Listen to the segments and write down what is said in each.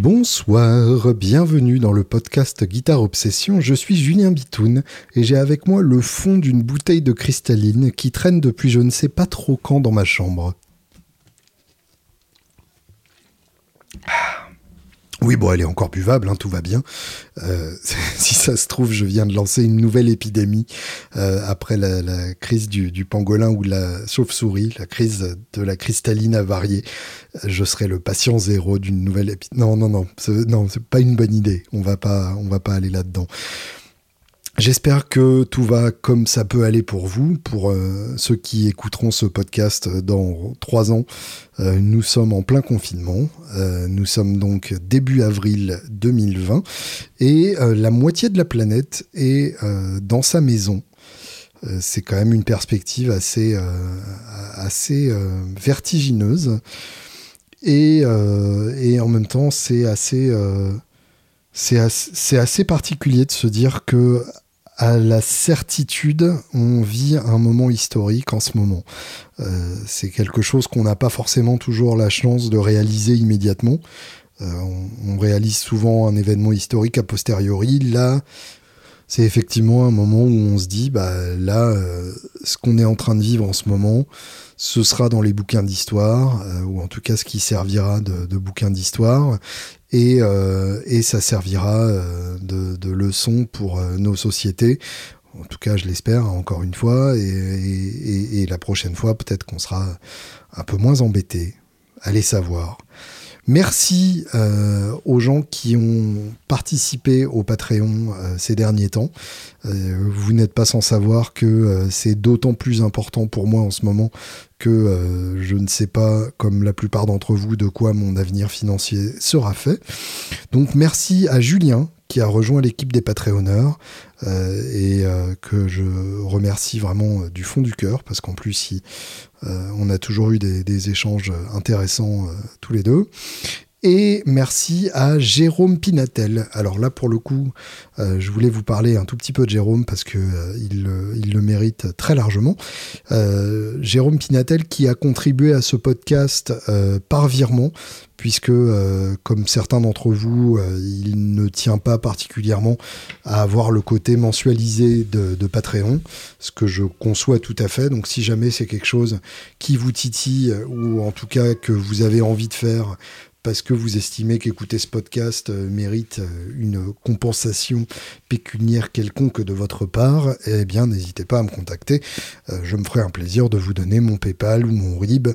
Bonsoir, bienvenue dans le podcast Guitare Obsession. Je suis Julien Bitoun et j'ai avec moi le fond d'une bouteille de cristalline qui traîne depuis je ne sais pas trop quand dans ma chambre. Ah. Oui, bon, elle est encore buvable, hein, tout va bien. Euh, si ça se trouve, je viens de lancer une nouvelle épidémie euh, après la, crise du, pangolin ou de la chauve-souris, la crise de la cristalline avariée. Je serai le patient zéro d'une nouvelle épidémie. Non, non, non, non, c'est pas une bonne idée. On va pas, on va pas aller là-dedans. J'espère que tout va comme ça peut aller pour vous, pour euh, ceux qui écouteront ce podcast dans trois ans. Euh, nous sommes en plein confinement. Euh, nous sommes donc début avril 2020 et la moitié de la planète est dans sa maison. C'est quand même une perspective assez, assez vertigineuse et, et, en même temps c'est assez assez, assez, particulier de se dire que à la certitude, on vit un moment historique en ce moment. Euh, c'est quelque chose qu'on n'a pas forcément toujours la chance de réaliser immédiatement. Euh, on, réalise souvent un événement historique a posteriori. Là, c'est effectivement un moment où on se dit, bah là, euh, ce qu'on est en train de vivre en ce moment, ce sera dans les bouquins d'histoire, ou en tout cas ce qui servira de, bouquins d'histoire. Euh, et, ça servira euh, de, leçon pour euh, nos sociétés. En tout cas, je l'espère, encore une fois, et, la prochaine fois, peut-être qu'on sera un peu moins embêté. Allez savoir. Merci aux gens qui ont participé au Patreon ces derniers temps. vous n'êtes pas sans savoir que c'est d'autant plus important pour moi en ce moment que euh, je ne sais pas, comme la plupart d'entre vous, de quoi mon avenir financier sera fait. Donc merci à Julien qui a rejoint l'équipe des Patreonneurs euh, et euh, que je remercie vraiment du fond du cœur parce qu'en plus on a toujours eu des, des échanges intéressants tous les deux. Et merci à Jérôme Pinatel. Alors là, pour le coup, euh, je voulais vous parler un tout petit peu de Jérôme parce que euh, il, le mérite très largement. Euh, Jérôme Pinatel qui a contribué à ce podcast par virement, puisque, comme certains d'entre vous, il ne tient pas particulièrement à avoir le côté mensualisé de, Patreon, ce que je conçois tout à fait. Donc si jamais c'est quelque chose qui vous titille, ou en tout cas que vous avez envie de faire, parce que vous estimez qu'écouter ce podcast euh, mérite euh, une compensation pécuniaire quelconque de votre part, eh bien n'hésitez pas à me contacter. Euh, je me ferai un plaisir de vous donner mon PayPal ou mon RIB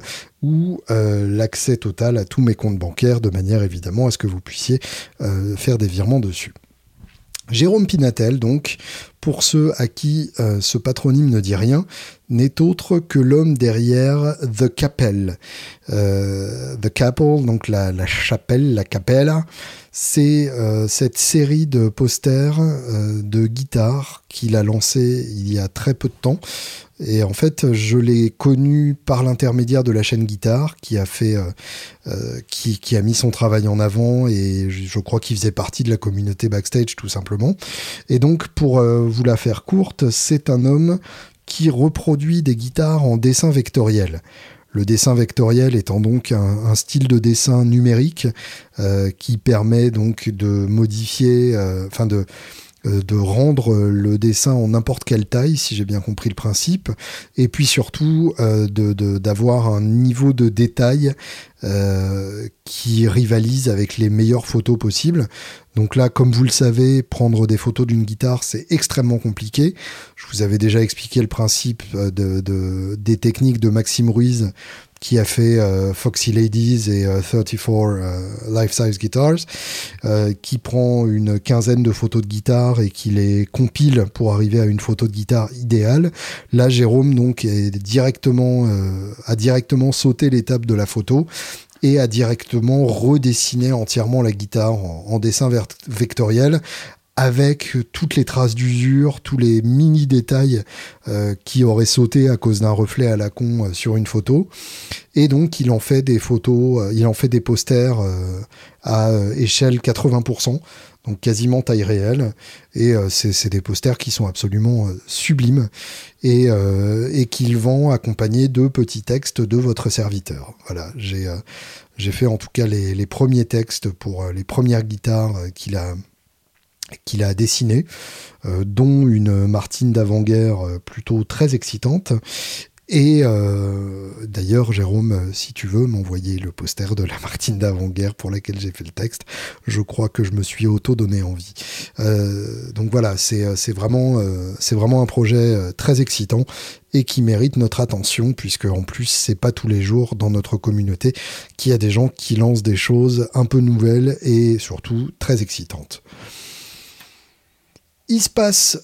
ou l'accès total à tous mes comptes bancaires de manière évidemment à ce que vous puissiez faire des virements dessus. Jérôme Pinatel, donc, pour ceux à qui euh, ce patronyme ne dit rien, n'est autre que l'homme derrière The Capelle. Euh, The Capel, donc la, chapelle, la capella, c'est euh, cette série de posters de guitare qu'il a lancé il y a très peu de temps, et en fait, je l'ai connu par l'intermédiaire de la chaîne Guitare, qui a fait, qui, qui, a mis son travail en avant, et je, crois qu'il faisait partie de la communauté backstage, tout simplement. Et donc, pour euh, vous la faire courte, c'est un homme qui reproduit des guitares en dessin vectoriel. Le dessin vectoriel étant donc un, style de dessin numérique qui permet donc de modifier, enfin de euh, de rendre le dessin en n'importe quelle taille, si j'ai bien compris le principe, et puis surtout euh, d'avoir un niveau de détail euh, qui rivalise avec les meilleures photos possibles. Donc là, comme vous le savez, prendre des photos d'une guitare, c'est extrêmement compliqué. Je vous avais déjà expliqué le principe de, des techniques de Maxime Ruiz qui a fait euh, Foxy Ladies et 34 euh, euh, Life Size Guitars, qui prend une quinzaine de photos de guitare et qui les compile pour arriver à une photo de guitare idéale. Là, Jérôme donc est directement a directement sauté l'étape de la photo et a directement redessiné entièrement la guitare en, dessin vectoriel avec toutes les traces d'usure, tous les mini détails euh, qui auraient sauté à cause d'un reflet à la con euh, sur une photo. Et donc il en fait des photos, euh, il en fait des posters à échelle 80%. Donc quasiment taille réelle. Et c'est des posters qui sont absolument sublimes et, et qu'ils vont accompagner de petits textes de votre serviteur. Voilà, j'ai j'ai fait en tout cas les, premiers textes pour les premières guitares qu'il a qu'il dont une Martine d'avant-guerre plutôt très excitante, et euh, d'ailleurs, Jérôme, si tu veux m'envoyer le poster de la Martine d'avant-guerre pour laquelle j'ai fait le texte, je crois que je me suis auto-donné envie. Euh, donc voilà, c'est vraiment, euh, vraiment un projet très excitant et qui mérite notre attention, puisque en plus, c'est pas tous les jours dans notre communauté qu'il y a des gens qui lancent des choses un peu nouvelles et surtout très excitantes. Il se passe,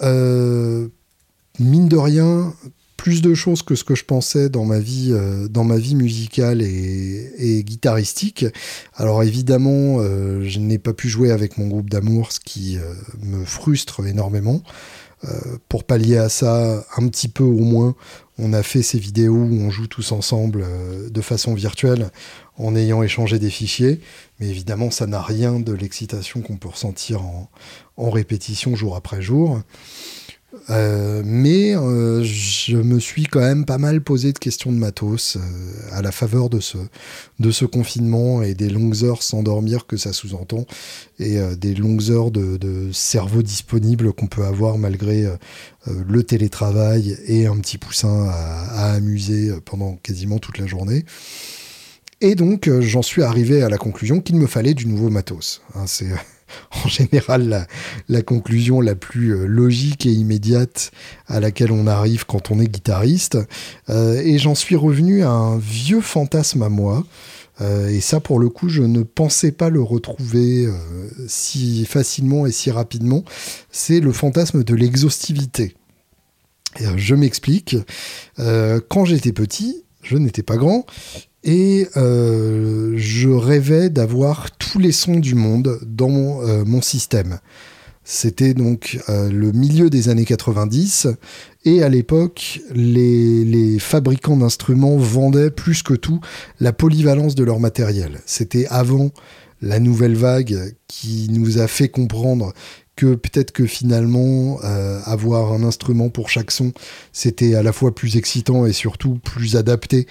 mine de rien, plus de choses que ce que je pensais dans ma vie, euh, dans ma vie musicale et, guitaristique. Alors évidemment, euh, je n'ai pas pu jouer avec mon groupe d'amour, ce qui euh, me frustre énormément. pour pallier à ça, un petit peu au moins, on a fait ces vidéos où on joue tous ensemble de façon virtuelle en ayant échangé des fichiers. Mais évidemment, ça n'a rien de l'excitation qu'on peut ressentir en, répétition jour après jour. Euh, mais euh, je me suis quand même pas mal posé de questions de matos euh, à la faveur de ce, confinement et des longues heures sans dormir que ça sous-entend et des longues heures de, de cerveau disponible qu'on peut avoir malgré le télétravail et un petit poussin à, amuser pendant quasiment toute la journée. Et donc j'en suis arrivé à la conclusion qu'il me fallait du nouveau matos. Hein, c'est en général la, conclusion la plus euh, logique et immédiate à laquelle on arrive quand on est guitariste. Euh, et j'en suis revenu à un vieux fantasme à moi. Euh, et ça, pour le coup, je ne pensais pas le retrouver si facilement et si rapidement. C'est le fantasme de l'exhaustivité. je m'explique. quand j'étais petit, je n'étais pas grand, et euh, je rêvais d'avoir tous les sons du monde dans mon, euh, système. C'était donc euh, le milieu des années 90 et à l'époque, les, les, fabricants d'instruments vendaient plus que tout la polyvalence de leur matériel. C'était avant la nouvelle vague qui nous a fait comprendre que peut-être que finalement avoir un instrument pour chaque son, c'était à la fois plus excitant et surtout plus adapté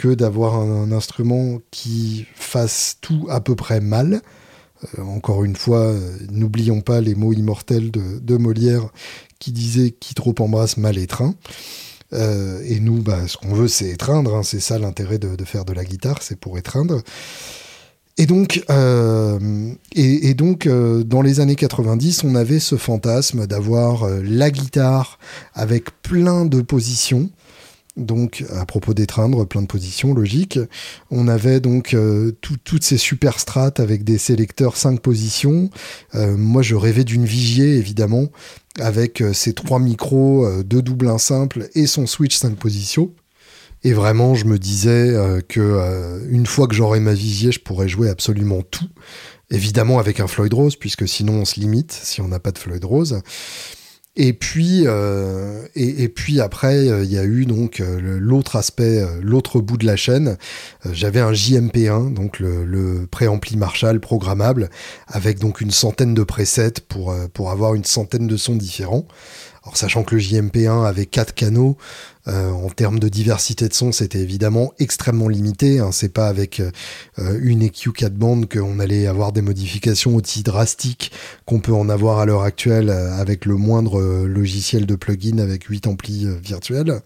que d'avoir un, instrument qui fasse tout à peu près mal. Euh, encore une fois, euh, n'oublions pas les mots immortels de, Molière qui disait qui trop embrasse mal étreint. Euh, et nous, bah, ce qu'on veut, c'est étreindre. Hein. c'est ça l'intérêt de, faire de la guitare, c'est pour étreindre. Et donc, et, donc dans les années 90, on avait ce fantasme d'avoir la guitare avec plein de positions donc à propos d'étreindre, plein de positions logiques. On avait donc euh, toutes ces super strates avec des sélecteurs 5 positions. Euh, moi, je rêvais d'une Vigier, évidemment, avec euh, ses trois micros, deux doubles simples et son switch 5 positions. Et vraiment, je me disais que une fois que j'aurai ma Vigier, je pourrais jouer absolument tout. Évidemment avec un Floyd Rose, puisque sinon on se limite si on n'a pas de Floyd Rose. Et puis, euh, et, puis après, euh, il y a eu donc euh, l'autre aspect, l'autre bout de la chaîne. J'avais un JMP1, donc le, le préampli Marshall programmable, avec donc une centaine de presets pour, pour avoir une centaine de sons différents. Alors sachant que le JMP1 avait quatre canaux, euh, en termes de diversité de sons, c'était évidemment extrêmement limité. Hein. C'est pas avec euh, une EQ 4 bandes qu'on allait avoir des modifications aussi drastiques qu'on peut en avoir à l'heure actuelle euh, avec le moindre logiciel de plugin avec 8 amplis virtuels.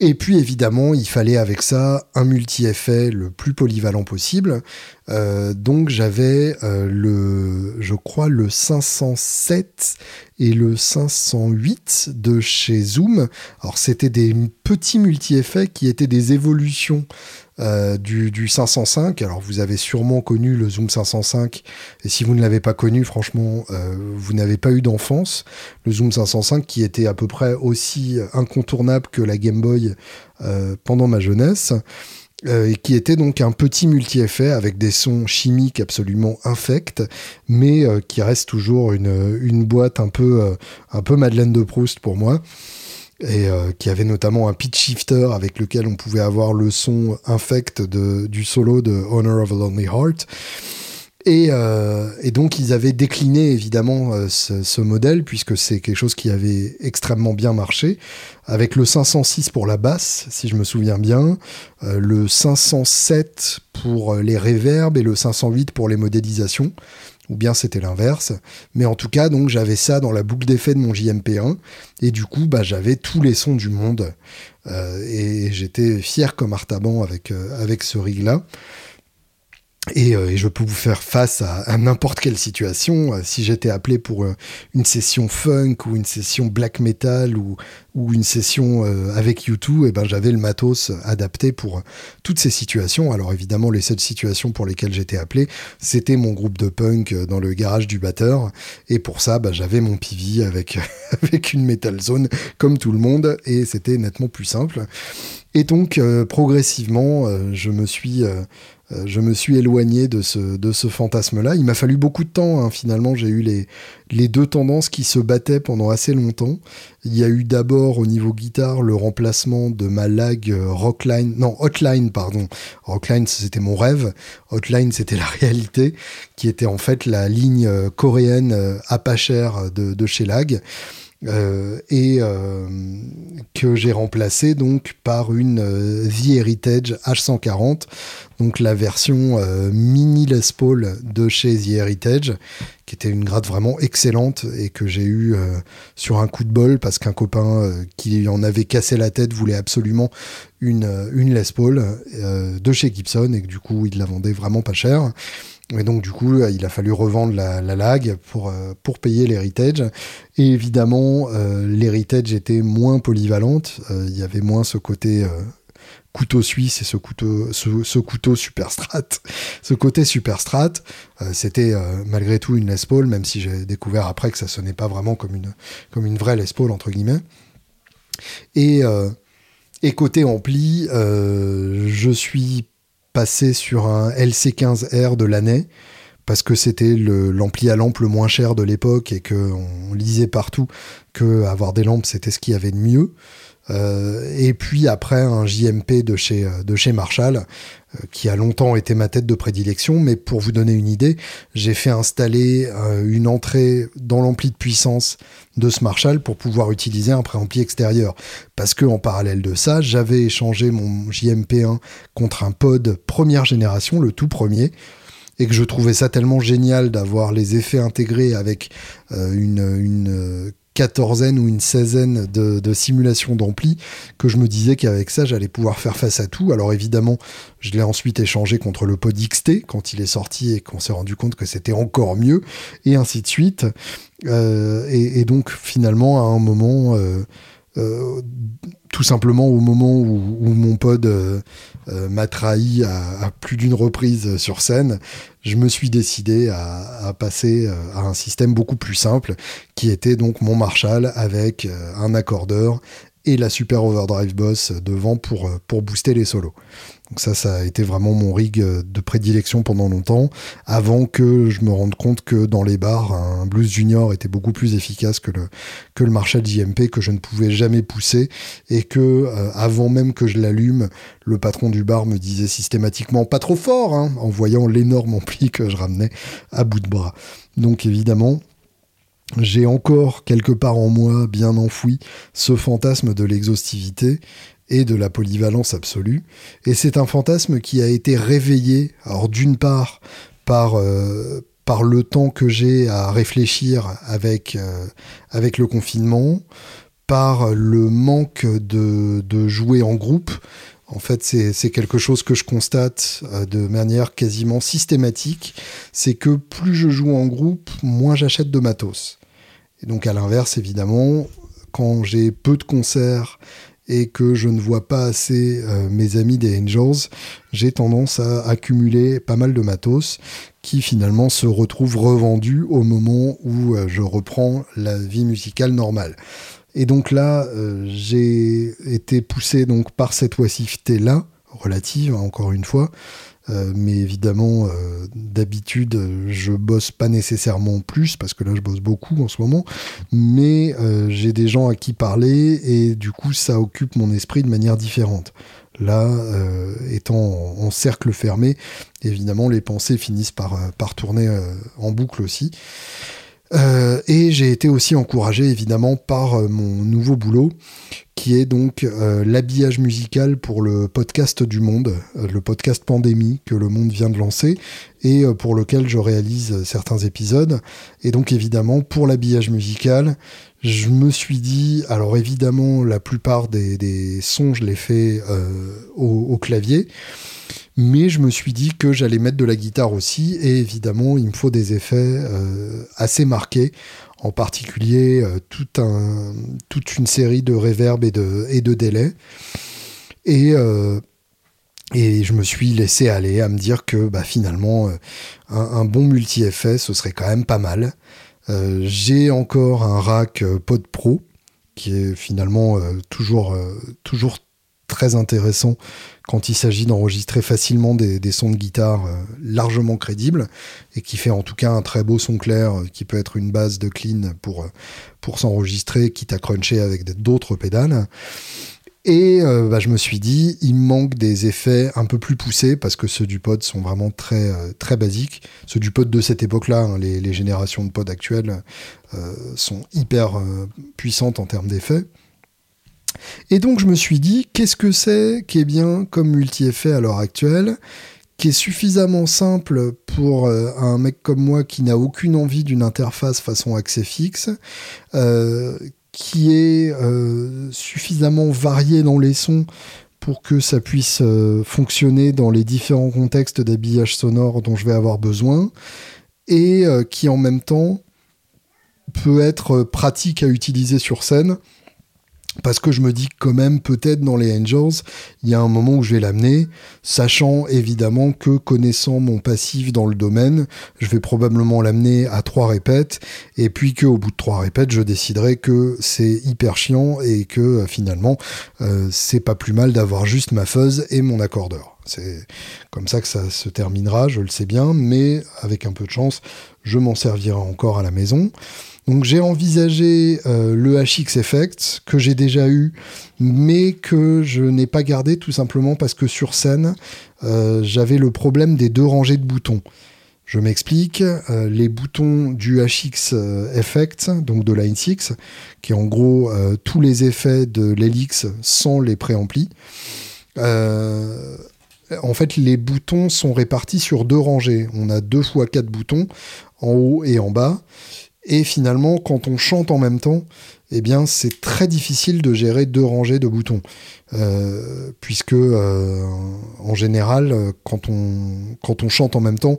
Et puis évidemment, il fallait avec ça un multi-effet le plus polyvalent possible. Euh, donc j'avais euh, le, je crois, le 507 et le 508 de chez Zoom. Alors c'était des petits multi-effets qui étaient des évolutions euh, du, 505. Alors vous avez sûrement connu le Zoom 505 et si vous ne l'avez pas connu, franchement, euh, vous n'avez pas eu d'enfance. Le Zoom 505 qui était à peu près aussi incontournable que la Game Boy euh, pendant ma jeunesse. et qui était donc un petit multi-effet avec des sons chimiques absolument infects, mais qui reste toujours une, une boîte un peu, un peu Madeleine de Proust pour moi et euh, qui avait notamment un pitch shifter avec lequel on pouvait avoir le son infect de, du solo de Honor of a Lonely Heart. Et, et, donc ils avaient décliné évidemment ce, ce, modèle puisque c'est quelque chose qui avait extrêmement bien marché avec le 506 pour la basse si je me souviens bien, le 507 pour les réverbes et le 508 pour les modélisations ou bien c'était l'inverse. Mais en tout cas, donc j'avais ça dans la boucle d'effet de mon JMP1, et du coup, bah, j'avais tous les sons du monde, euh, et j'étais fier comme Artaban avec, euh, avec ce rig-là. Euh, et, je peux vous faire face à, n'importe quelle situation. Euh, si j'étais appelé pour euh, une session funk ou une session black metal ou, ou une session avec U2, et eh ben j'avais le matos adapté pour toutes ces situations. Alors évidemment, les seules situations pour lesquelles j'étais appelé, c'était mon groupe de punk dans le garage du batteur. Et pour ça, bah, j'avais mon PV avec, avec une metal zone comme tout le monde. Et c'était nettement plus simple. Et donc, progressivement, je me suis je me suis éloigné de ce, de ce fantasme-là. Il m'a fallu beaucoup de temps, hein. finalement, j'ai eu les, les deux tendances qui se battaient pendant assez longtemps. Il y a eu d'abord au niveau guitare le remplacement de ma lag euh, Rockline, non Hotline pardon. Rockline c'était mon rêve, Hotline c'était la réalité, qui était en fait la ligne euh, coréenne à pas cher de, de chez Lag. Euh, et euh, que j'ai remplacé donc par une euh, The Heritage H140, donc la version mini Les Paul de chez The Heritage, qui était une grade vraiment excellente et que j'ai eu sur un coup de bol parce qu'un copain qui en avait cassé la tête voulait absolument une, une Les Paul de chez Gibson et que du coup il la vendait vraiment pas cher. Et donc, du coup, il a fallu revendre la, lag pour, euh, pour payer l'héritage. Et évidemment, euh, l'héritage était moins polyvalente. Euh, il y avait moins ce côté couteau suisse et ce couteau, ce, couteau super strat. Ce côté super strat, c'était malgré tout une Les même si j'ai découvert après que ça sonnait pas vraiment comme une, comme une vraie Les entre guillemets. Et, et côté ampli, je suis passé sur un LC15R de l'année parce que c'était l'ampli à lampe le moins cher de l'époque et qu'on lisait partout que avoir des lampes c'était ce qu'il y avait de mieux. Euh, et puis après un JMP de chez, euh, de chez Marshall, euh, qui a longtemps été ma tête de prédilection, mais pour vous donner une idée, j'ai fait installer une entrée dans l'ampli de puissance de ce Marshall pour pouvoir utiliser un préampli extérieur. Parce que en parallèle de ça, j'avais échangé mon JMP1 contre un pod première génération, le tout premier, et que je trouvais ça tellement génial d'avoir les effets intégrés avec une quatorzaine ou une seizaine de, simulations d'ampli que je me disais qu'avec ça j'allais pouvoir faire face à tout. Alors évidemment, je l'ai ensuite échangé contre le pod XT quand il est sorti et qu'on s'est rendu compte que c'était encore mieux et ainsi de suite. Euh, et, donc finalement à un moment euh, euh, tout simplement au moment où, mon pod euh, euh, m'a trahi à, plus d'une reprise sur scène, je me suis décidé à, passer à un système beaucoup plus simple, qui était donc mon Marshall avec un accordeur et la Super Overdrive Boss devant pour, pour booster les solos. Donc ça, ça a été vraiment mon rig euh, de prédilection pendant longtemps, avant que je me rende compte que dans les bars, un Blues Junior était beaucoup plus efficace que le, que le Marshall JMP, que je ne pouvais jamais pousser, et que euh, avant même que je l'allume, le patron du bar me disait systématiquement pas trop fort, hein, en voyant l'énorme ampli que je ramenais à bout de bras. Donc évidemment, j'ai encore quelque part en moi bien enfoui ce fantasme de l'exhaustivité et de la polyvalence absolue. Et c'est un fantasme qui a été réveillé, d'une part par, euh, par le temps que j'ai à réfléchir avec, euh, avec le confinement, par le manque de, de jouer en groupe. En fait, c'est quelque chose que je constate euh, de manière quasiment systématique. C'est que plus je joue en groupe, moins j'achète de matos. Et donc, à l'inverse, évidemment, quand j'ai peu de concerts et que je ne vois pas assez euh, mes amis des Angels, j'ai tendance à accumuler pas mal de matos qui finalement se retrouvent revendus au moment où euh, je reprends la vie musicale normale. Et donc là, euh, j'ai été poussé donc par cette oisiveté là, relative encore une fois, euh, mais évidemment, euh, d'habitude, je bosse pas nécessairement plus parce que là, je bosse beaucoup en ce moment. Mais j'ai des gens à qui parler et du coup, ça occupe mon esprit de manière différente. Là, étant en, cercle fermé, évidemment, les pensées finissent par, par tourner en boucle aussi. Euh, et j'ai été aussi encouragé évidemment par euh, mon nouveau boulot qui est donc euh, l'habillage musical pour le podcast du monde, le podcast pandémie que le monde vient de lancer et pour lequel je réalise certains épisodes. Et donc évidemment pour l'habillage musical, je me suis dit, alors évidemment la plupart des, sons je les fais au, clavier mais je me suis dit que j'allais mettre de la guitare aussi, et évidemment, il me faut des effets euh, assez marqués, en particulier euh, toute une série de reverb et de, délais. Et, euh, et je me suis laissé aller à me dire que bah, finalement, un, bon multi-effet, ce serait quand même pas mal. J'ai encore un rack Pod Pro, qui est finalement toujours, toujours très intéressant quand il s'agit d'enregistrer facilement des, sons de guitare euh, largement crédibles et qui fait en tout cas un très beau son clair euh, qui peut être une base de clean pour, euh, pour s'enregistrer, quitte à cruncher avec d'autres pédales. Et bah, je me suis dit, il manque des effets un peu plus poussés parce que ceux du pod sont vraiment très, très basiques. Ceux du pod de cette époque-là, hein, les, générations de pod actuelles, sont hyper puissantes en termes d'effets. Et donc je me suis dit, qu'est-ce que c'est qui est bien comme multi-effet à l'heure actuelle, qui est suffisamment simple pour euh, un mec comme moi qui n'a aucune envie d'une interface façon accès fixe, euh, qui est euh, suffisamment varié dans les sons pour que ça puisse fonctionner dans les différents contextes d'habillage sonore dont je vais avoir besoin, et qui en même temps peut être pratique à utiliser sur scène parce que je me dis quand même peut-être dans les Angels, il y a un moment où je vais l'amener, sachant évidemment que connaissant mon passif dans le domaine, je vais probablement l'amener à trois répètes, et puis qu'au bout de trois répètes, je déciderai que c'est hyper chiant et que euh, finalement, euh, c'est pas plus mal d'avoir juste ma fuzz et mon accordeur. C'est comme ça que ça se terminera, je le sais bien, mais avec un peu de chance, je m'en servirai encore à la maison. Donc j'ai envisagé euh, le HX Effect que j'ai déjà eu, mais que je n'ai pas gardé tout simplement parce que sur scène, euh, j'avais le problème des deux rangées de boutons. Je m'explique, euh, les boutons du HX Effect, donc de Line 6, qui est en gros tous les effets de l'Helix sans les préamplis. en fait, les boutons sont répartis sur deux rangées. On a deux fois quatre boutons en haut et en bas. Et finalement, quand on chante en même temps, eh bien, c'est très difficile de gérer deux rangées de boutons. Euh, puisque, euh, en général, quand on, chante en même temps,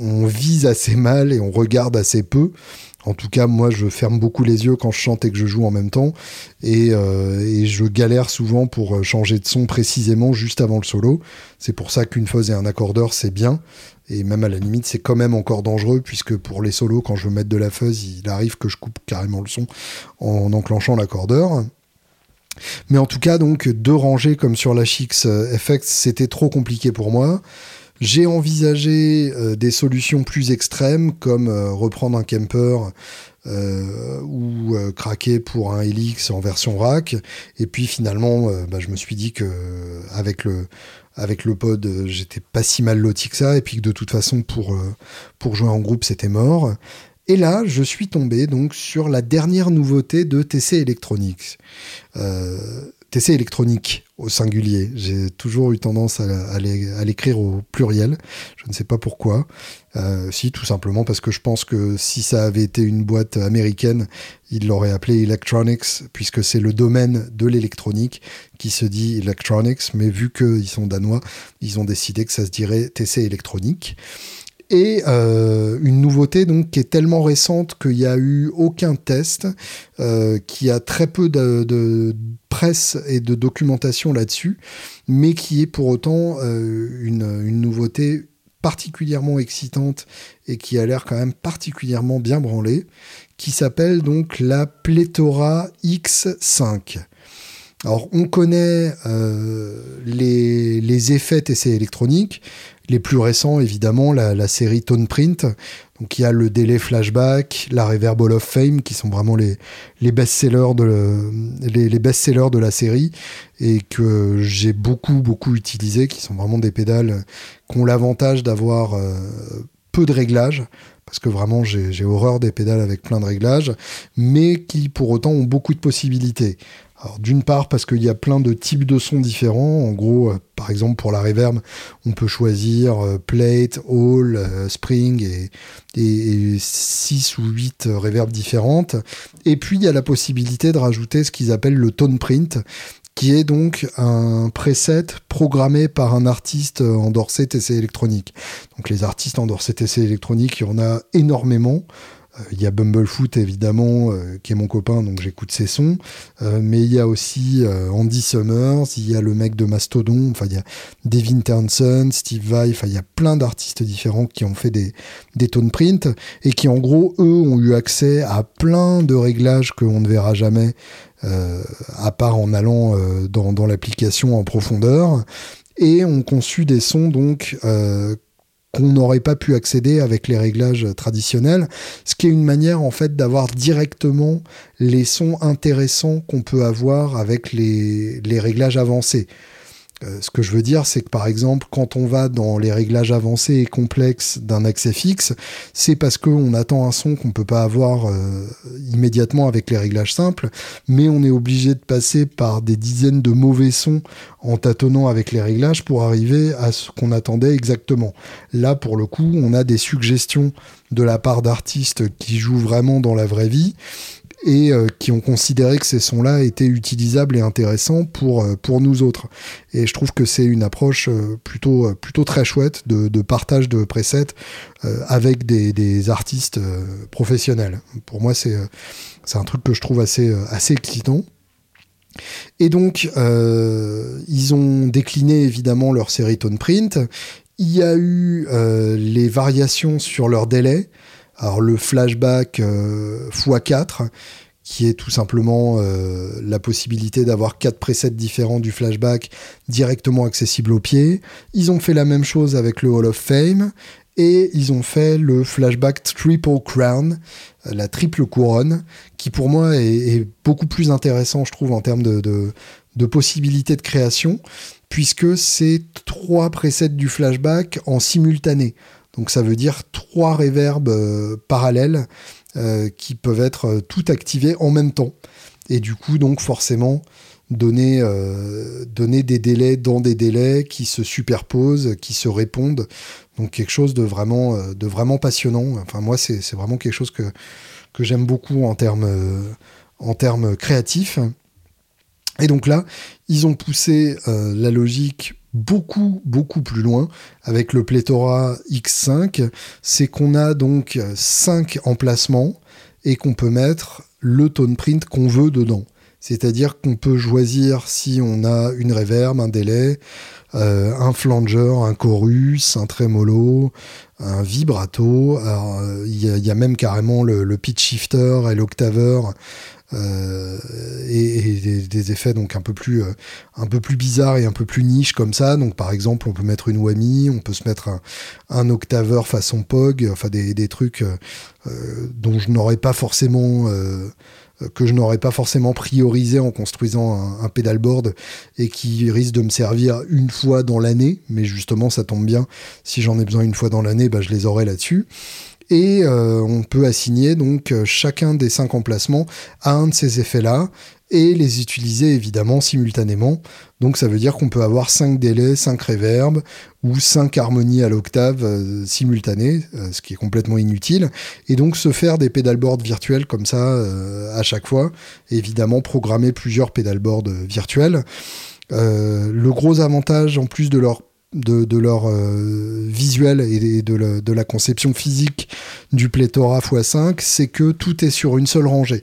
on vise assez mal et on regarde assez peu. En tout cas, moi, je ferme beaucoup les yeux quand je chante et que je joue en même temps. Et, euh, et je galère souvent pour changer de son précisément juste avant le solo. C'est pour ça qu'une fuzz et un accordeur, c'est bien. Et même à la limite, c'est quand même encore dangereux, puisque pour les solos, quand je veux mettre de la fuzz, il arrive que je coupe carrément le son en enclenchant l'accordeur. Mais en tout cas, donc, deux rangées comme sur la Chix Effects, c'était trop compliqué pour moi. J'ai envisagé euh, des solutions plus extrêmes, comme euh, reprendre un camper euh, ou craquer pour un Helix en version rack. Et puis finalement, bah, je me suis dit que avec le avec le pod, euh, j'étais pas si mal loti que ça, et puis que de toute façon, pour, euh, pour jouer en groupe, c'était mort. Et là, je suis tombé donc sur la dernière nouveauté de TC Electronics. Euh, TC électronique au singulier. J'ai toujours eu tendance à, l'écrire au pluriel. Je ne sais pas pourquoi. Euh, si, tout simplement parce que je pense que si ça avait été une boîte américaine, ils l'auraient appelé Electronics, puisque c'est le domaine de l'électronique qui se dit Electronics. Mais vu qu'ils sont danois, ils ont décidé que ça se dirait TC électronique. Et euh, une nouveauté donc qui est tellement récente qu'il n'y a eu aucun test, euh, qui a très peu de, presse et de documentation là-dessus, mais qui est pour autant euh, une, une, nouveauté particulièrement excitante et qui a l'air quand même particulièrement bien branlée, qui s'appelle donc la Plethora X5. Alors on connaît les, les, effets TC électroniques, les plus récents, évidemment, la, série Tone Print. Donc il y a le délai flashback, la Reverb of Fame, qui sont vraiment les, les best-sellers de, les, de la série et que j'ai beaucoup, beaucoup utilisé, qui sont vraiment des pédales qui ont l'avantage d'avoir euh, peu de réglages parce que vraiment j'ai horreur des pédales avec plein de réglages, mais qui pour autant ont beaucoup de possibilités. D'une part parce qu'il y a plein de types de sons différents. En gros, euh, par exemple pour la reverb, on peut choisir euh, plate, hall, euh, spring et, et, 6 ou 8 reverbs différentes. Et puis il y a la possibilité de rajouter ce qu'ils appellent le tone print, qui est donc un preset programmé par un artiste endorsé TC électronique. Donc les artistes endorsés TC électronique, il y en a énormément. Euh, il y a Bumblefoot évidemment, euh, qui est mon copain, donc j'écoute ses sons. Euh, mais il y a aussi Andy Summers, il y a le mec de Mastodon, enfin il y a Devin Townsend, Steve Vai, enfin il y a plein d'artistes différents qui ont fait des, des tone print et qui en gros, eux, ont eu accès à plein de réglages qu'on ne verra jamais, à part en allant dans, dans l'application en profondeur et ont conçu des sons donc qu'on n'aurait pas pu accéder avec les réglages traditionnels, ce qui est une manière en fait d'avoir directement les sons intéressants qu'on peut avoir avec les, les réglages avancés. Euh, ce que je veux dire, c'est que par exemple, quand on va dans les réglages avancés et complexes d'un accès fixe, c'est parce qu'on attend un son qu'on peut pas avoir euh, immédiatement avec les réglages simples, mais on est obligé de passer par des dizaines de mauvais sons en tâtonnant avec les réglages pour arriver à ce qu'on attendait exactement. Là, pour le coup, on a des suggestions de la part d'artistes qui jouent vraiment dans la vraie vie et euh, qui ont considéré que ces sons-là étaient utilisables et intéressants pour, euh, pour nous autres. Et je trouve que c'est une approche euh, plutôt, plutôt très chouette de, partage de presets avec des, des artistes professionnels. Pour moi, c'est c'est un truc que je trouve assez, assez excitant. Et donc, ils ont décliné évidemment leur série Tone Print. Il y a eu les variations sur leur délai. Alors le flashback x4, euh, qui est tout simplement euh, la possibilité d'avoir quatre presets différents du flashback directement accessibles au pied. Ils ont fait la même chose avec le Hall of Fame et ils ont fait le flashback Triple Crown, euh, la triple couronne, qui pour moi est, beaucoup plus intéressant, je trouve, en termes de, de possibilités de création, puisque c'est trois presets du flashback en simultané. Donc ça veut dire trois reverbs euh, parallèles euh, qui peuvent être euh, tout activés en même temps. Et du coup, donc forcément, donner, des délais dans des délais qui se superposent, qui se répondent. Donc quelque chose de vraiment, de vraiment passionnant. Enfin moi, c'est vraiment quelque chose que, j'aime beaucoup en termes créatifs. Et donc là, ils ont poussé la logique beaucoup, beaucoup plus loin avec le pléthora X5, c'est qu'on a donc 5 emplacements et qu'on peut mettre le tone print qu'on veut dedans. C'est-à-dire qu'on peut choisir si on a une reverb, un délai, euh, un flanger, un chorus, un tremolo, un vibrato. Il y, a même carrément le, le pitch shifter et l'octaveur euh, et, des, effets donc un peu plus euh, un peu plus bizarres et un peu plus niche comme ça. Donc par exemple, on peut mettre une whammy, on peut se mettre un, un octaveur façon Pog, enfin des, trucs euh, dont je n'aurais pas forcément que je n'aurais pas forcément priorisé en construisant un, un pedalboard et qui risque de me servir une fois dans l'année. Mais justement, ça tombe bien. Si j'en ai besoin une fois dans l'année, bah, je les aurai là-dessus et euh, on peut assigner donc euh, chacun des cinq emplacements à un de ces effets-là et les utiliser évidemment simultanément. Donc ça veut dire qu'on peut avoir cinq délais, cinq reverbs ou cinq harmonies à l'octave euh, simultanées, ce qui est complètement inutile, et donc se faire des pédalboards virtuels comme ça à chaque fois, évidemment programmer plusieurs pédalboards virtuels. le gros avantage en plus de leur de, leur euh, visuel et de, la conception physique du pléthora x5, c'est que tout est sur une seule rangée.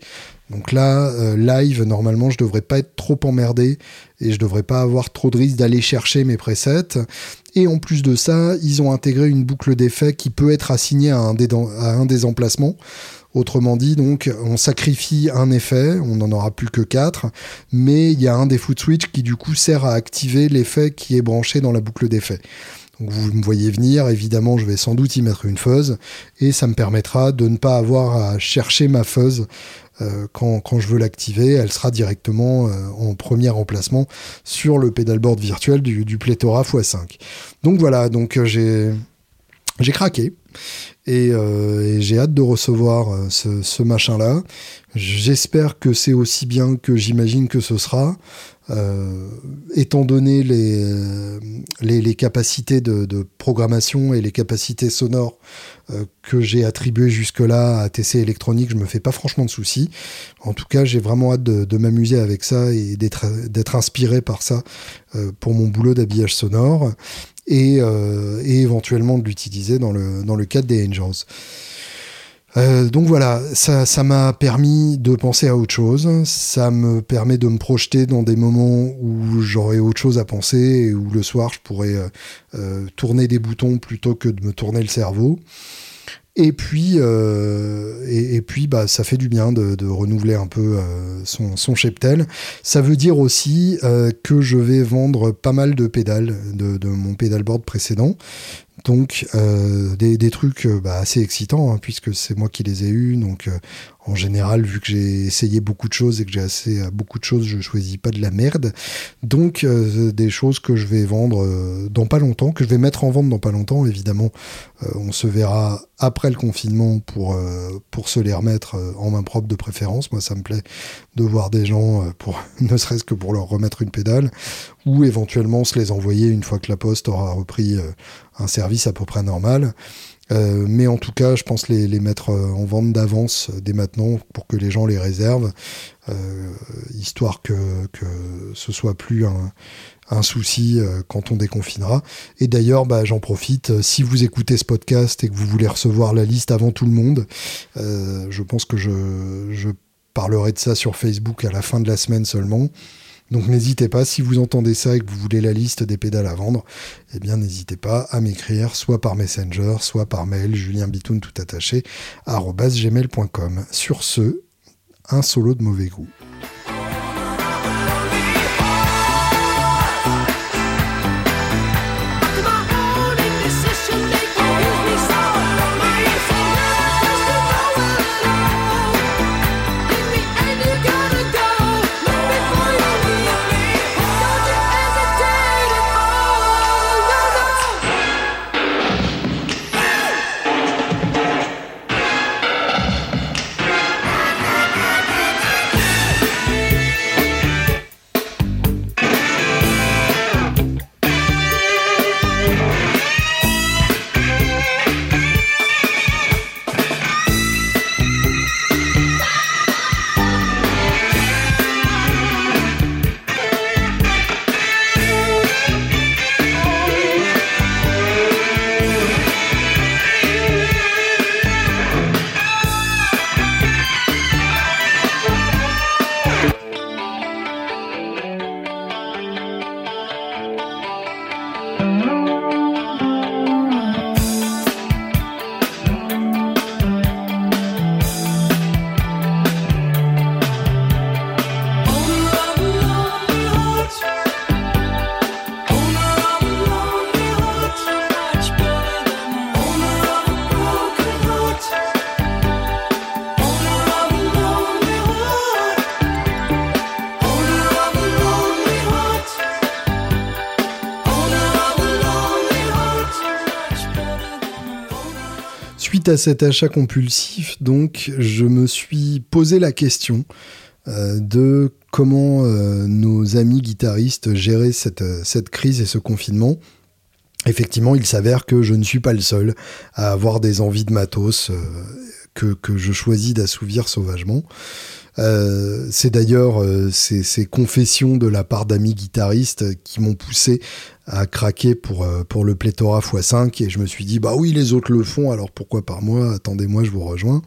Donc là, euh, live, normalement, je devrais pas être trop emmerdé et je devrais pas avoir trop de risque d'aller chercher mes presets. Et en plus de ça, ils ont intégré une boucle d'effet qui peut être assignée à un des emplacements. Autrement dit, donc, on sacrifie un effet, on n'en aura plus que 4, mais il y a un des foot switch qui du coup sert à activer l'effet qui est branché dans la boucle d'effet. Donc vous me voyez venir, évidemment je vais sans doute y mettre une fuzz et ça me permettra de ne pas avoir à chercher ma fuzz euh, quand, je veux l'activer, elle sera directement euh, en premier emplacement sur le pédalboard virtuel du, Plethora x5. Donc voilà, donc euh, j'ai craqué et, j'ai hâte de recevoir ce, machin-là. J'espère que c'est aussi bien que j'imagine que ce sera. étant donné les, capacités de, programmation et les capacités sonores euh, que j'ai attribué jusque-là à TC électronique, je me fais pas franchement de soucis. En tout cas, j'ai vraiment hâte de, m'amuser avec ça et d'être inspiré par ça euh, pour mon boulot d'habillage sonore et, euh, et, éventuellement de l'utiliser dans le, dans le cadre des Angels. donc voilà, ça m'a permis de penser à autre chose, ça me permet de me projeter dans des moments où j'aurais autre chose à penser et où le soir je pourrais tourner des boutons plutôt que de me tourner le cerveau. Et puis, euh, et, puis bah, ça fait du bien de, renouveler un peu euh, son, cheptel. Ça veut dire aussi euh, que je vais vendre pas mal de pédales de, de mon pédalboard précédent. Donc des, des, trucs bah, assez excitants, hein, puisque c'est moi qui les ai eus. Donc en général, vu que j'ai essayé beaucoup de choses et que j'ai assez à beaucoup de choses, je choisis pas de la merde. Donc euh, des choses que je vais vendre euh, dans pas longtemps, que je vais mettre en vente dans pas longtemps. Évidemment, euh, on se verra après le confinement pour pour se les remettre en main propre de préférence. Moi, ça me plaît de voir des gens pour ne serait-ce que pour leur remettre une pédale ou éventuellement se les envoyer une fois que la poste aura repris un service à peu près normal. Euh, mais en tout cas, je pense les, mettre euh, en vente d'avance euh, dès maintenant pour que les gens les réservent, histoire que, que ce soit plus un, souci quand on déconfinera. Et d'ailleurs, bah, j'en profite, si vous écoutez ce podcast et que vous voulez recevoir la liste avant tout le monde, je pense que je parlerai de ça sur Facebook à la fin de la semaine seulement. Donc n'hésitez pas, si vous entendez ça et que vous voulez la liste des pédales à vendre, eh bien n'hésitez pas à m'écrire soit par Messenger, soit par mail, Julien Bitoun tout attaché, gmail.com. Sur ce, un solo de mauvais goût. Música à cet achat compulsif, donc, je me suis posé la question euh, de comment euh, nos amis guitaristes géraient cette, cette crise et ce confinement. Effectivement, il s'avère que je ne suis pas le seul à avoir des envies de matos euh, que, que, je choisis d'assouvir sauvagement. C'est d'ailleurs ces, confessions de la part d'amis guitaristes qui m'ont poussé à craquer pour, euh, le pléthora x5 et je me suis dit bah oui les autres le font alors pourquoi par moi? Attendez-moi je vous rejoins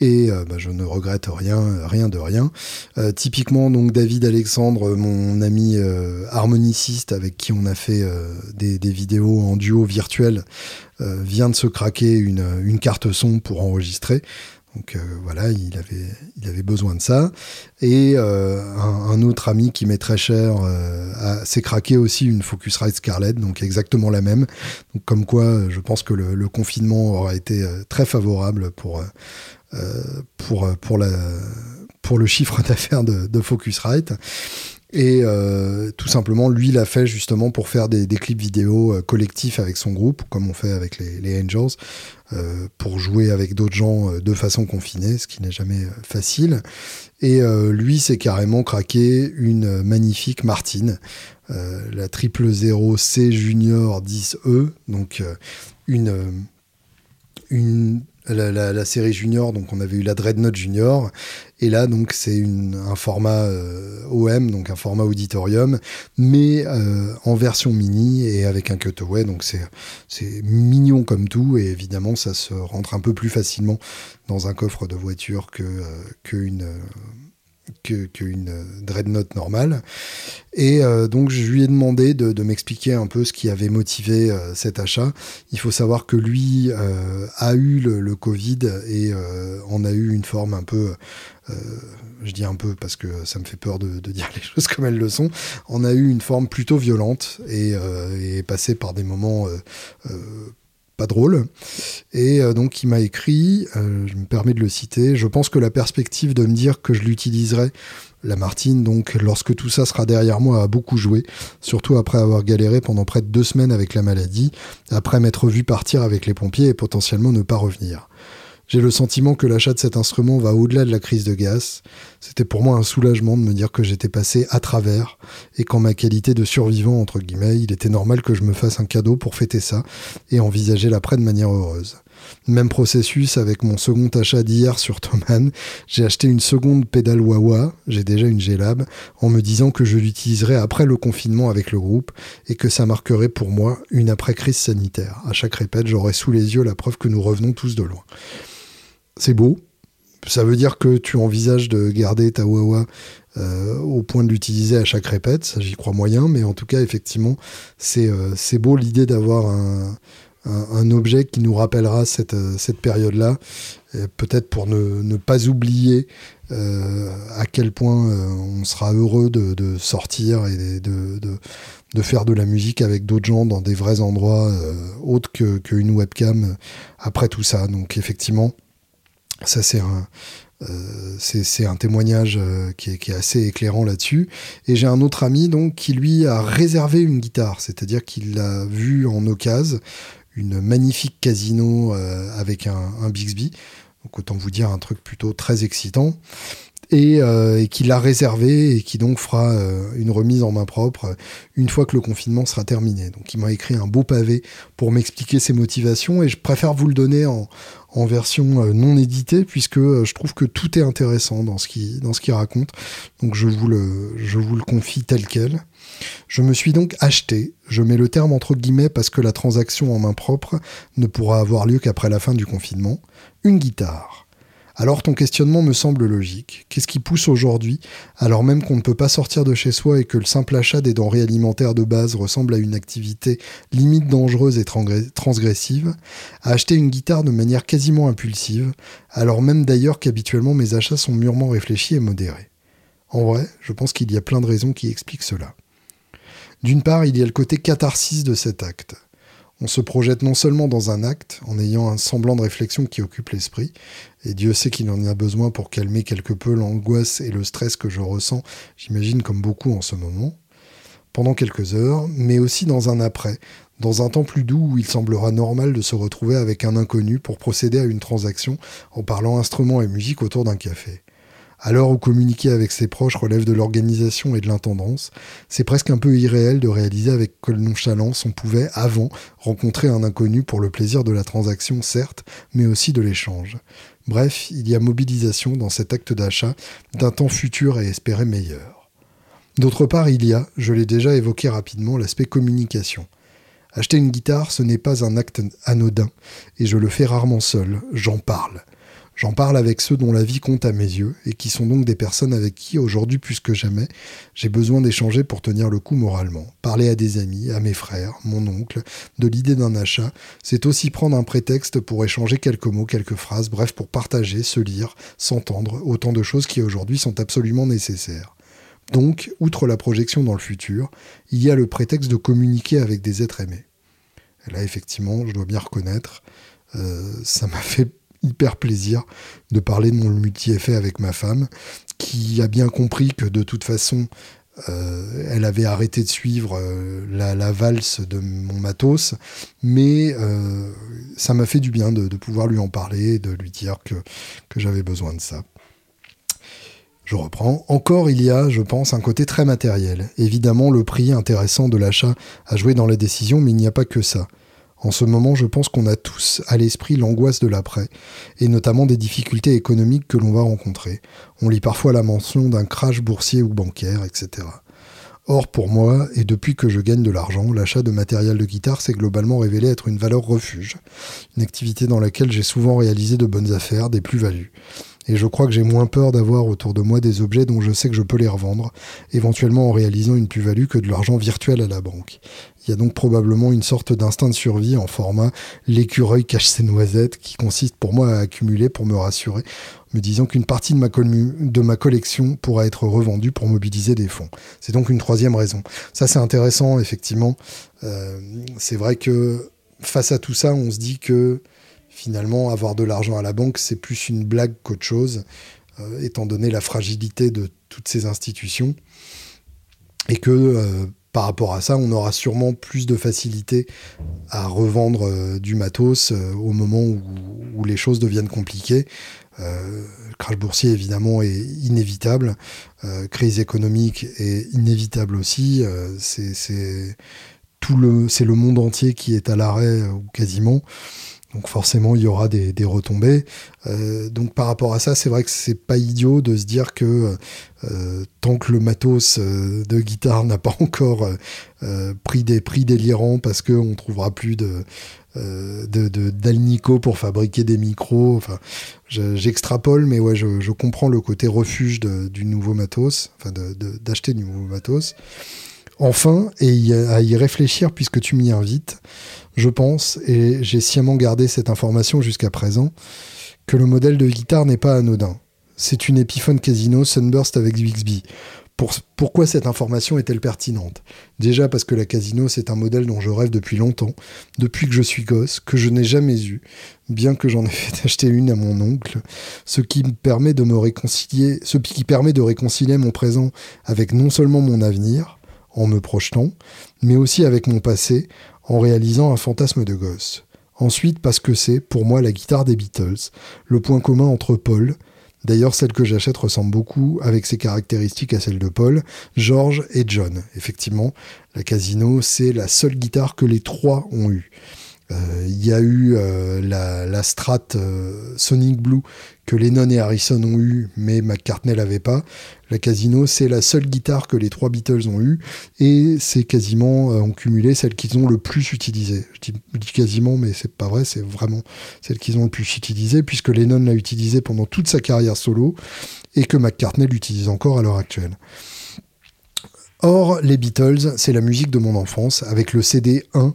et euh, bah, je ne regrette rien, rien de rien. Euh, typiquement, donc David Alexandre, mon ami harmoniciste avec qui on a fait des, vidéos en duo virtuel, vient de se craquer une carte son pour enregistrer. Donc euh, voilà, il avait, besoin de ça. Et euh, un, autre ami qui m'est très cher euh, s'est craqué aussi une Focusrite Scarlett, donc exactement la même. Comme quoi, je pense que le, confinement aura été très favorable pour, le chiffre d'affaires de Focusrite. Et euh, tout simplement, lui l'a fait justement pour faire des, clips vidéo euh, collectifs avec son groupe, comme on fait avec les, Angels, euh, pour jouer avec d'autres gens de façon confinée, ce qui n'est jamais facile. Et lui, s'est carrément craqué une magnifique Martine, la triple 0 C Junior 10E, donc une une la, série junior, donc on avait eu la Dreadnought junior, et là donc c'est un format euh, OM, donc un format auditorium, mais euh, en version mini et avec un cutaway, donc c'est mignon comme tout, et évidemment ça se rentre un peu plus facilement dans un coffre de voiture que euh, qu'une qu'une dreadnought normale. Et euh, donc je lui ai demandé de, m'expliquer un peu ce qui avait motivé euh, cet achat. Il faut savoir que lui euh, a eu le, Covid et en a eu une forme un peu, je dis un peu parce que ça me fait peur de, dire les choses comme elles le sont, on a eu une forme plutôt violente et, et passé par des moments pas drôle. Et euh, donc il m'a écrit, euh, je me permets de le citer, je pense que la perspective de me dire que je l'utiliserai, la Martine, donc lorsque tout ça sera derrière moi, a beaucoup joué, surtout après avoir galéré pendant près de deux semaines avec la maladie, après m'être vu partir avec les pompiers et potentiellement ne pas revenir. J'ai le sentiment que l'achat de cet instrument va au-delà de la crise de gaz. C'était pour moi un soulagement de me dire que j'étais passé à travers et qu'en ma qualité de survivant, entre guillemets, il était normal que je me fasse un cadeau pour fêter ça et envisager l'après de manière heureuse. Même processus avec mon second achat d'hier sur Thomann. J'ai acheté une seconde pédale Wawa, j'ai déjà une G-Lab, en me disant que je l'utiliserai après le confinement avec le groupe et que ça marquerait pour moi une après-crise sanitaire. À chaque répète, j'aurai sous les yeux la preuve que nous revenons tous de loin c'est beau. Ça veut dire que tu envisages de garder ta Wawa euh, au point de l'utiliser à chaque répète. Ça, j'y crois moyen, mais en tout cas, effectivement, c'est euh, beau l'idée d'avoir un, objet qui nous rappellera cette, euh, période-là, peut-être pour ne, pas oublier à quel point on sera heureux de, sortir et de, faire de la musique avec d'autres gens dans des vrais endroits autres qu'une webcam après tout ça. Donc effectivement, ça, c'est un, euh, c'est un témoignage euh, qui, est, qui, est, assez éclairant là-dessus. Et j'ai un autre ami donc qui lui a réservé une guitare, c'est-à-dire qu'il l'a vu en occasion, une magnifique casino euh, avec un, un, Bixby. Donc autant vous dire un truc plutôt très excitant. Et, euh, et qui l'a réservé et qui donc fera euh, une remise en main propre une fois que le confinement sera terminé. Donc il m'a écrit un beau pavé pour m'expliquer ses motivations et je préfère vous le donner en, version euh, non éditée puisque euh, je trouve que tout est intéressant dans ce qu'il dans ce qu'il raconte. Donc je vous le je vous le confie tel quel. Je me suis donc acheté, je mets le terme entre guillemets parce que la transaction en main propre ne pourra avoir lieu qu'après la fin du confinement, une guitare. Alors ton questionnement me semble logique. Qu'est-ce qui pousse aujourd'hui, alors même qu'on ne peut pas sortir de chez soi et que le simple achat des denrées alimentaires de base ressemble à une activité limite dangereuse et transgressive, à acheter une guitare de manière quasiment impulsive, alors même d'ailleurs qu'habituellement mes achats sont mûrement réfléchis et modérés En vrai, je pense qu'il y a plein de raisons qui expliquent cela. D'une part, il y a le côté catharsis de cet acte. On se projette non seulement dans un acte, en ayant un semblant de réflexion qui occupe l'esprit, et Dieu sait qu'il en a besoin pour calmer quelque peu l'angoisse et le stress que je ressens, j'imagine comme beaucoup en ce moment, pendant quelques heures, mais aussi dans un après, dans un temps plus doux où il semblera normal de se retrouver avec un inconnu pour procéder à une transaction en parlant instruments et musique autour d'un café. L'heure où communiquer avec ses proches relève de l'organisation et de l'intendance, c'est presque un peu irréel de réaliser avec quelle nonchalance on pouvait, avant, rencontrer un inconnu pour le plaisir de la transaction, certes, mais aussi de l'échange. Bref, il y a mobilisation dans cet acte d'achat d'un temps futur et espéré meilleur. D'autre part, il y a, je l'ai déjà évoqué rapidement, l'aspect communication. Acheter une guitare, ce n'est pas un acte anodin, et je le fais rarement seul, j'en parle. J'en parle avec ceux dont la vie compte à mes yeux, et qui sont donc des personnes avec qui, aujourd'hui plus que jamais, j'ai besoin d'échanger pour tenir le coup moralement. Parler à des amis, à mes frères, mon oncle, de l'idée d'un achat, c'est aussi prendre un prétexte pour échanger quelques mots, quelques phrases, bref, pour partager, se lire, s'entendre, autant de choses qui aujourd'hui sont absolument nécessaires. Donc, outre la projection dans le futur, il y a le prétexte de communiquer avec des êtres aimés. Et là, effectivement, je dois bien reconnaître, euh, ça m'a fait hyper plaisir de parler de mon multi-effet avec ma femme, qui a bien compris que de toute façon, euh, elle avait arrêté de suivre euh, la, valse de mon matos, mais euh, ça m'a fait du bien de, pouvoir lui en parler, de lui dire que, que j'avais besoin de ça. Je reprends. Encore, il y a, je pense, un côté très matériel. Évidemment, le prix intéressant de l'achat a joué dans la décision, mais il n'y a pas que ça. En ce moment, je pense qu'on a tous à l'esprit l'angoisse de l'après, et notamment des difficultés économiques que l'on va rencontrer. On lit parfois la mention d'un crash boursier ou bancaire, etc. Or, pour moi, et depuis que je gagne de l'argent, l'achat de matériel de guitare s'est globalement révélé être une valeur refuge, une activité dans laquelle j'ai souvent réalisé de bonnes affaires, des plus-values. Et je crois que j'ai moins peur d'avoir autour de moi des objets dont je sais que je peux les revendre, éventuellement en réalisant une plus-value que de l'argent virtuel à la banque. Il y a donc probablement une sorte d'instinct de survie en format l'écureuil cache ses noisettes qui consiste pour moi à accumuler pour me rassurer, me disant qu'une partie de ma, de ma collection pourra être revendue pour mobiliser des fonds. C'est donc une troisième raison. Ça c'est intéressant effectivement. Euh, c'est vrai que face à tout ça, on se dit que finalement, avoir de l'argent à la banque, c'est plus une blague qu'autre chose, euh, étant donné la fragilité de toutes ces institutions. Et que euh, par rapport à ça, on aura sûrement plus de facilité à revendre euh, du matos au moment où, les choses deviennent compliquées. le crash boursier, évidemment, est inévitable. crise économique est inévitable aussi. c'est le, c'est le monde entier qui est à l'arrêt, ou quasiment. Donc forcément, il y aura des, retombées. Euh, donc par rapport à ça, c'est vrai que c'est pas idiot de se dire que euh, tant que le matos euh, de guitare n'a pas encore pris des prix délirants parce qu'on trouvera plus de d'Alnico pour fabriquer des micros. J'extrapole, mais je, comprends le côté refuge du nouveau matos, d'acheter du nouveau matos. Enfin, et à y réfléchir puisque tu m'y invites, je pense, et j'ai sciemment gardé cette information jusqu'à présent, que le modèle de guitare n'est pas anodin. C'est une Epiphone Casino Sunburst avec Bixby. pourquoi cette information est-elle pertinente? Déjà parce que la Casino, c'est un modèle dont je rêve depuis longtemps, depuis que je suis gosse, que je n'ai jamais eu, bien que j'en ai fait acheter une à mon oncle, ce qui me permet de me réconcilier, ce qui permet de réconcilier mon présent avec non seulement mon avenir, en me projetant, mais aussi avec mon passé, en réalisant un fantasme de gosse. Ensuite, parce que c'est, pour moi, la guitare des Beatles, le point commun entre Paul, d'ailleurs celle que j'achète ressemble beaucoup, avec ses caractéristiques à celle de Paul, George et John. Effectivement, la Casino, c'est la seule guitare que les trois ont eue. Euh, il y a eu euh, la, Strat euh, Sonic Blue que Lennon et Harrison ont eu, mais McCartney l'avait pas. La Casino, c'est la seule guitare que les trois Beatles ont eu, et c'est quasiment en cumulé celle qu'ils ont le plus utilisée. Je dis, quasiment, mais c'est pas vrai, c'est vraiment celle qu'ils ont le plus utilisée, puisque Lennon l'a utilisée pendant toute sa carrière solo, et que McCartney l'utilise encore à l'heure actuelle. Or, les Beatles, c'est la musique de mon enfance, avec le CD 1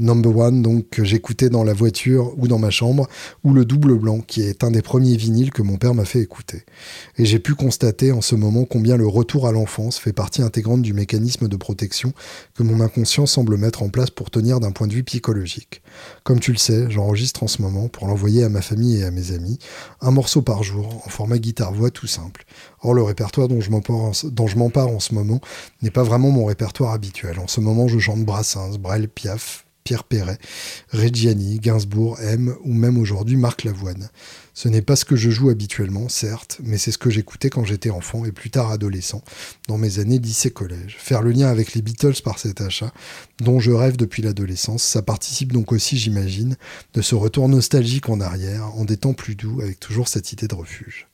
Number One, donc que j'écoutais dans la voiture ou dans ma chambre, ou le double blanc, qui est un des premiers vinyles que mon père m'a fait écouter. Et j'ai pu constater en ce moment combien le retour à l'enfance fait partie intégrante du mécanisme de protection que mon inconscient semble mettre en place pour tenir d'un point de vue psychologique. Comme tu le sais, j'enregistre en ce moment, pour l'envoyer à ma famille et à mes amis, un morceau par jour, en format guitare-voix tout simple. Or, le répertoire dont je m'empare en ce moment n'est pas vraiment mon répertoire habituel. En ce moment, je chante Brassens, Brel, Piaf, Pierre Perret, Reggiani, Gainsbourg, M ou même aujourd'hui Marc Lavoine. Ce n'est pas ce que je joue habituellement, certes, mais c'est ce que j'écoutais quand j'étais enfant et plus tard adolescent, dans mes années lycée-collège. Faire le lien avec les Beatles par cet achat, dont je rêve depuis l'adolescence, ça participe donc aussi, j'imagine, de ce retour nostalgique en arrière, en des temps plus doux, avec toujours cette idée de refuge.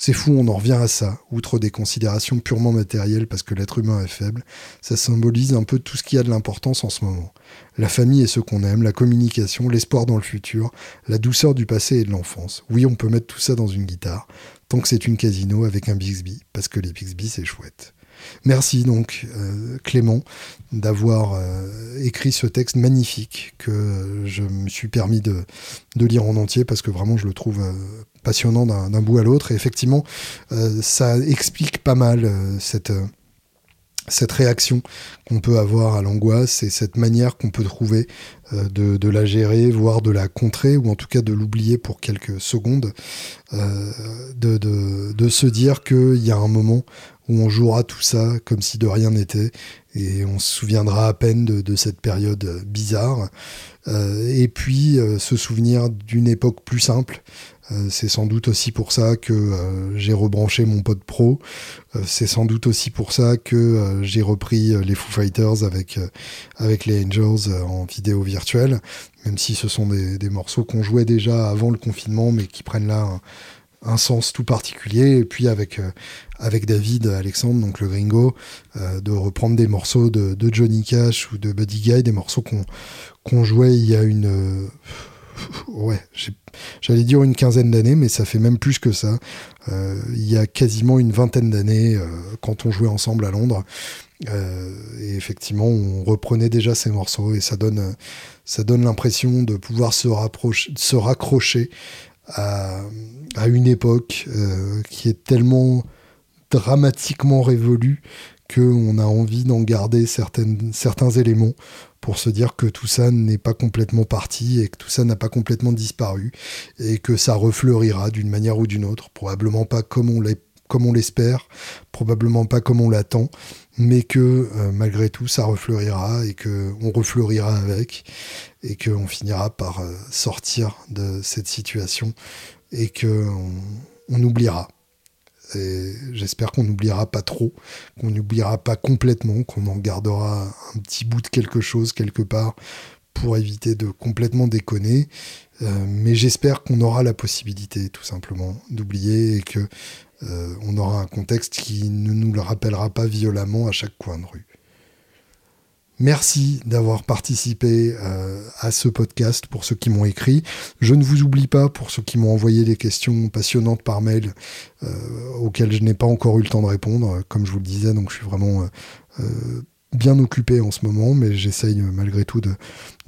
C'est fou, on en revient à ça, outre des considérations purement matérielles parce que l'être humain est faible, ça symbolise un peu tout ce qui a de l'importance en ce moment. La famille et ce qu'on aime, la communication, l'espoir dans le futur, la douceur du passé et de l'enfance. Oui, on peut mettre tout ça dans une guitare, tant que c'est une casino avec un Bixby, parce que les Bixby c'est chouette. Merci donc euh, Clément d'avoir euh, écrit ce texte magnifique que je me suis permis de, lire en entier parce que vraiment je le trouve euh, passionnant d'un bout à l'autre. Et effectivement, ça explique pas mal cette, cette réaction qu'on peut avoir à l'angoisse et cette manière qu'on peut trouver de, la gérer, voire de la contrer, ou en tout cas de l'oublier pour quelques secondes, de, de, de, se dire qu'il y a un moment où on jouera tout ça comme si de rien n'était et on se souviendra à peine de, cette période bizarre. Euh, et puis euh, se souvenir d'une époque plus simple. Euh, c'est sans doute aussi pour ça que j'ai rebranché mon pod pro. c'est sans doute aussi pour ça que j'ai repris les Foo Fighters avec, les Angels en vidéo virtuelle, même si ce sont des, morceaux qu'on jouait déjà avant le confinement, mais qui prennent là un sens tout particulier. Et puis avec, euh, avec David Alexandre, donc le gringo, euh, de reprendre des morceaux de, Johnny Cash ou de Buddy Guy, des morceaux qu'on jouait il y a une... Euh, ouais, j'allais dire une quinzaine d'années, mais ça fait même plus que ça. il y a quasiment une vingtaine d'années, quand on jouait ensemble à Londres. et effectivement, on reprenait déjà ces morceaux et ça donne, ça donne l'impression de pouvoir se, rapprocher, se raccrocher à, une époque euh, qui est tellement dramatiquement révolue qu'on a envie d'en garder certains éléments pour se dire que tout ça n'est pas complètement parti et que tout ça n'a pas complètement disparu et que ça refleurira d'une manière ou d'une autre, probablement pas comme on l'espère, probablement pas comme on l'attend, mais que euh, malgré tout ça refleurira et que on refleurira avec et qu'on finira par euh, sortir de cette situation et qu'on on oubliera. J'espère qu'on n'oubliera pas trop, qu'on n'oubliera pas complètement, qu'on en gardera un petit bout de quelque chose quelque part pour éviter de complètement déconner. Euh, mais j'espère qu'on aura la possibilité tout simplement d'oublier et que euh, on aura un contexte qui ne nous le rappellera pas violemment à chaque coin de rue. Merci d'avoir participé euh, à ce podcast pour ceux qui m'ont écrit. Je ne vous oublie pas pour ceux qui m'ont envoyé des questions passionnantes par mail euh, auxquelles je n'ai pas encore eu le temps de répondre. Comme je vous le disais, donc je suis vraiment bien occupé en ce moment, mais j'essaye malgré tout de,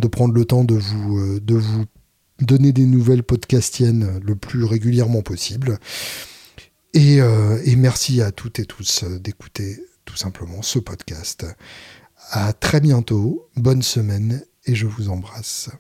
prendre le temps de vous, de vous donner des nouvelles podcastiennes le plus régulièrement possible. Euh, et, merci à toutes et tous euh, d'écouter tout simplement ce podcast. À très bientôt, bonne semaine et je vous embrasse.